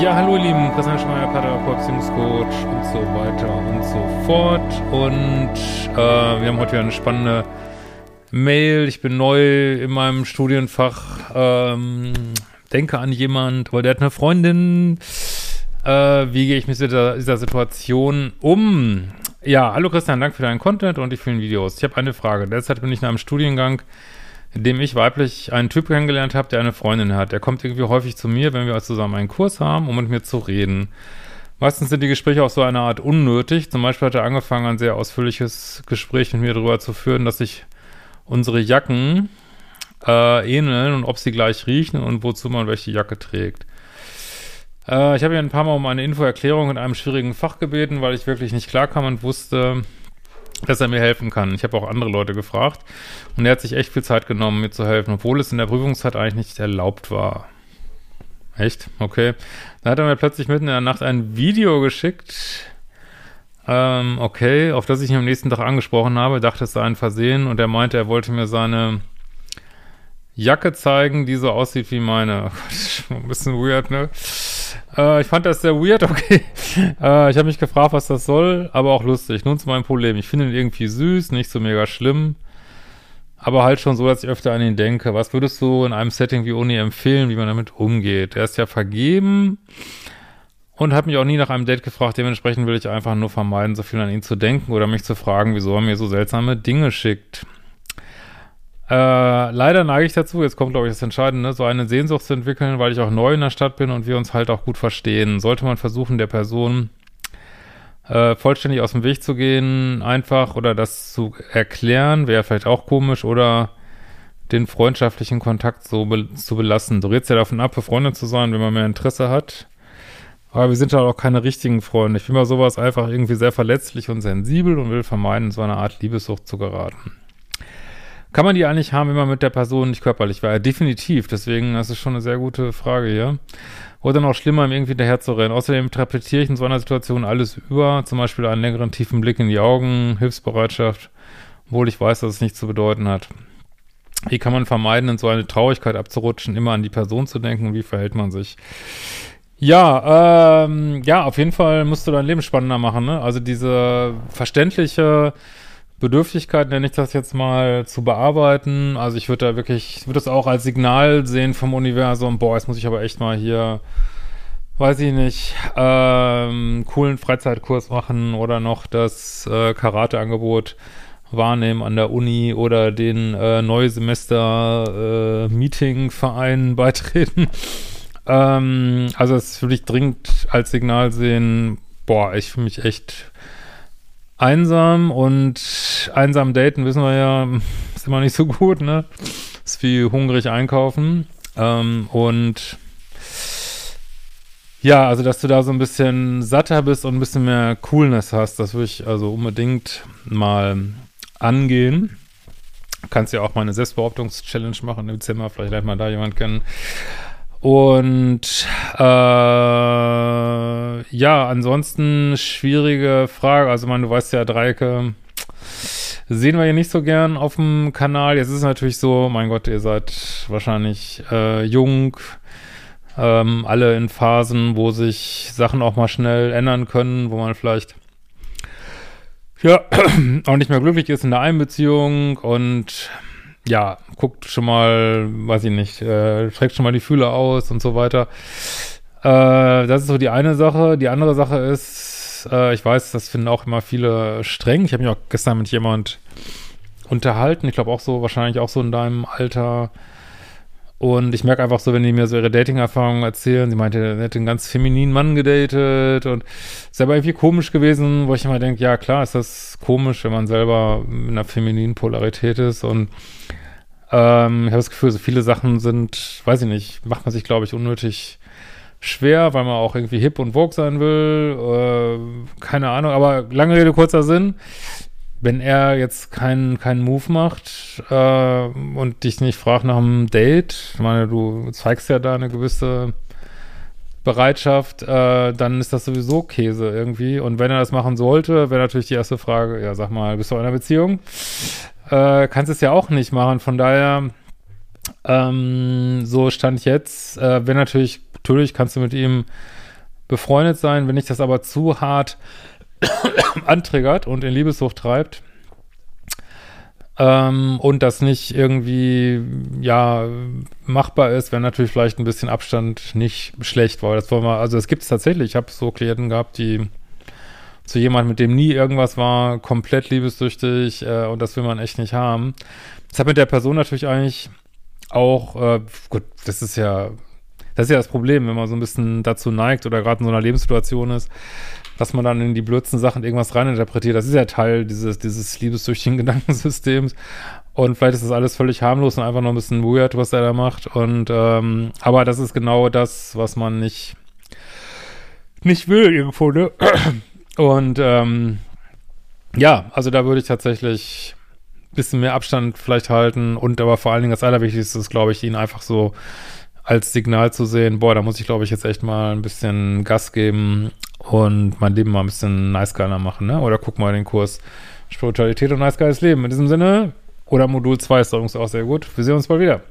Hallo ihr Lieben, Christian Schmeier, Paartherapeut, Beziehungscoach und so weiter und so fort. Und äh, wir haben heute wieder eine spannende Mail. Ich bin neu in meinem Studienfach, ähm, denke an jemand, aber der hat eine Freundin. Äh, wie gehe ich mit dieser, dieser Situation um? Ja, hallo Christian, danke für deinen Content und die vielen Videos. Ich habe eine Frage. Derzeit bin ich in einem Studiengang, in dem ich weiblich einen Typ kennengelernt habe, der eine Freundin hat. Der kommt irgendwie häufig zu mir, wenn wir zusammen einen Kurs haben, um mit mir zu reden. Meistens sind die Gespräche auch so eine Art unnötig. Zum Beispiel hat er angefangen, ein sehr ausführliches Gespräch mit mir darüber zu führen, dass sich unsere Jacken äh, ähneln und ob sie gleich riechen und wozu man welche Jacke trägt. Äh, ich habe ihn ein paar Mal um eine Infoerklärung in einem schwierigen Fach gebeten, weil ich wirklich nicht klarkam und wusste, dass er mir helfen kann. Ich habe auch andere Leute gefragt und er hat sich echt viel Zeit genommen, mir zu helfen, obwohl es in der Prüfungszeit eigentlich nicht erlaubt war. Echt? Okay. Dann hat er mir plötzlich mitten in der Nacht ein Video geschickt, ähm, okay, auf das ich ihn am nächsten Tag angesprochen habe, dachte es sei ein Versehen und er meinte, er wollte mir seine Jacke zeigen, die so aussieht wie meine. Oh Gott, ein bisschen weird, ne? Äh, ich fand das sehr weird, okay. Äh, ich habe mich gefragt, was das soll, aber auch lustig. Nun zu meinem Problem. Ich finde ihn irgendwie süß, nicht so mega schlimm, aber halt schon so, dass ich öfter an ihn denke. Was würdest du in einem Setting wie Uni empfehlen, wie man damit umgeht? Er ist ja vergeben und hat mich auch nie nach einem Date gefragt. Dementsprechend will ich einfach nur vermeiden, so viel an ihn zu denken oder mich zu fragen, wieso er mir so seltsame Dinge schickt. Äh, leider neige ich dazu, jetzt kommt, glaube ich, das Entscheidende, so eine Sehnsucht zu entwickeln, weil ich auch neu in der Stadt bin und wir uns halt auch gut verstehen. Sollte man versuchen, der Person äh, vollständig aus dem Weg zu gehen, einfach oder das zu erklären, wäre vielleicht auch komisch oder den freundschaftlichen Kontakt so be zu belassen. Du redest ja davon ab, befreundet zu sein, wenn man mehr Interesse hat. Aber wir sind halt auch keine richtigen Freunde. Ich bin bei sowas einfach irgendwie sehr verletzlich und sensibel und will vermeiden, in so eine Art Liebessucht zu geraten. Kann man die eigentlich haben, wenn man mit der Person nicht körperlich war? Ja, definitiv. Deswegen, das ist schon eine sehr gute Frage hier. Oder noch schlimmer, ihm irgendwie daher zu rennen. Außerdem interpretiere ich in so einer Situation alles über. Zum Beispiel einen längeren, tiefen Blick in die Augen, Hilfsbereitschaft, obwohl ich weiß, dass es nichts zu bedeuten hat. Wie kann man vermeiden, in so eine Traurigkeit abzurutschen, immer an die Person zu denken? Wie verhält man sich? Ja, ähm, ja, auf jeden Fall musst du dein Leben spannender machen, ne? Also diese verständliche Bedürftigkeit, nenne ich das jetzt mal, zu bearbeiten. Also ich würde da wirklich, ich würde das auch als Signal sehen vom Universum, boah, jetzt muss ich aber echt mal hier, weiß ich nicht, ähm, coolen Freizeitkurs machen oder noch das äh, Karate-Angebot wahrnehmen an der Uni oder den äh, Neusemester äh, beitreten. ähm, also das würde ich dringend als Signal sehen, boah, ich fühle mich echt einsam und einsam daten, wissen wir ja, ist immer nicht so gut, ne? Ist wie hungrig einkaufen. Ähm, und ja, also dass du da so ein bisschen satter bist und ein bisschen mehr Coolness hast, das würde ich also unbedingt mal angehen. Kannst ja auch mal eine Selbstbehauptungs-Challenge machen im Zimmer, vielleicht lernt man da jemand kennen. Und äh, ja, ansonsten schwierige Frage. Also, man, du weißt ja, Dreiecke sehen wir hier nicht so gern auf dem Kanal. Jetzt ist es natürlich so, mein Gott, ihr seid wahrscheinlich äh, jung, ähm, alle in Phasen, wo sich Sachen auch mal schnell ändern können, wo man vielleicht ja auch nicht mehr glücklich ist in der Einbeziehung und ja, guckt schon mal, weiß ich nicht, äh, streckt schon mal die Fühler aus und so weiter. Äh, das ist so die eine Sache. Die andere Sache ist, äh, ich weiß, das finden auch immer viele streng. Ich habe mich auch gestern mit jemand unterhalten. Ich glaube auch so, wahrscheinlich auch so in deinem Alter. Und ich merke einfach so, wenn die mir so ihre Dating-Erfahrungen erzählen, sie meinte, er hätte einen ganz femininen Mann gedatet und ist aber irgendwie komisch gewesen, wo ich immer denke, ja klar ist das komisch, wenn man selber in einer femininen Polarität ist und ähm, ich habe das Gefühl, so viele Sachen sind, weiß ich nicht, macht man sich, glaube ich, unnötig schwer, weil man auch irgendwie hip und vogue sein will, äh, keine Ahnung, aber lange Rede, kurzer Sinn wenn er jetzt keinen keinen Move macht äh, und dich nicht fragt nach einem Date, ich meine, du zeigst ja da eine gewisse Bereitschaft, äh, dann ist das sowieso Käse irgendwie. Und wenn er das machen sollte, wäre natürlich die erste Frage, ja, sag mal, bist du in einer Beziehung? Äh, kannst es ja auch nicht machen. Von daher, ähm, so stand ich jetzt, äh, wenn natürlich, natürlich kannst du mit ihm befreundet sein. Wenn ich das aber zu hart antriggert und in Liebessucht treibt, ähm, und das nicht irgendwie, ja, machbar ist, wäre natürlich vielleicht ein bisschen Abstand nicht schlecht, weil das wollen wir, also es gibt es tatsächlich, ich habe so Klienten gehabt, die zu jemandem, mit dem nie irgendwas war, komplett liebessüchtig äh, und das will man echt nicht haben. Das hat mit der Person natürlich eigentlich auch, äh, gut, das ist ja, das ist ja das Problem, wenn man so ein bisschen dazu neigt oder gerade in so einer Lebenssituation ist, dass man dann in die blödsten Sachen irgendwas reininterpretiert. Das ist ja Teil dieses, dieses liebessüchtigen Gedankensystems. Und vielleicht ist das alles völlig harmlos und einfach nur ein bisschen weird, was er da macht. Und ähm, aber das ist genau das, was man nicht nicht will irgendwo, ne? Und ähm, ja, also da würde ich tatsächlich ein bisschen mehr Abstand vielleicht halten und aber vor allen Dingen das Allerwichtigste ist, glaube ich, ihn einfach so als Signal zu sehen, boah, da muss ich, glaube ich, jetzt echt mal ein bisschen Gas geben und mein Leben mal ein bisschen nice geiler machen, ne? Oder guck mal den Kurs Spiritualität und nice geiles Leben. In diesem Sinne, oder Modul 2 ist übrigens auch sehr gut. Wir sehen uns bald wieder.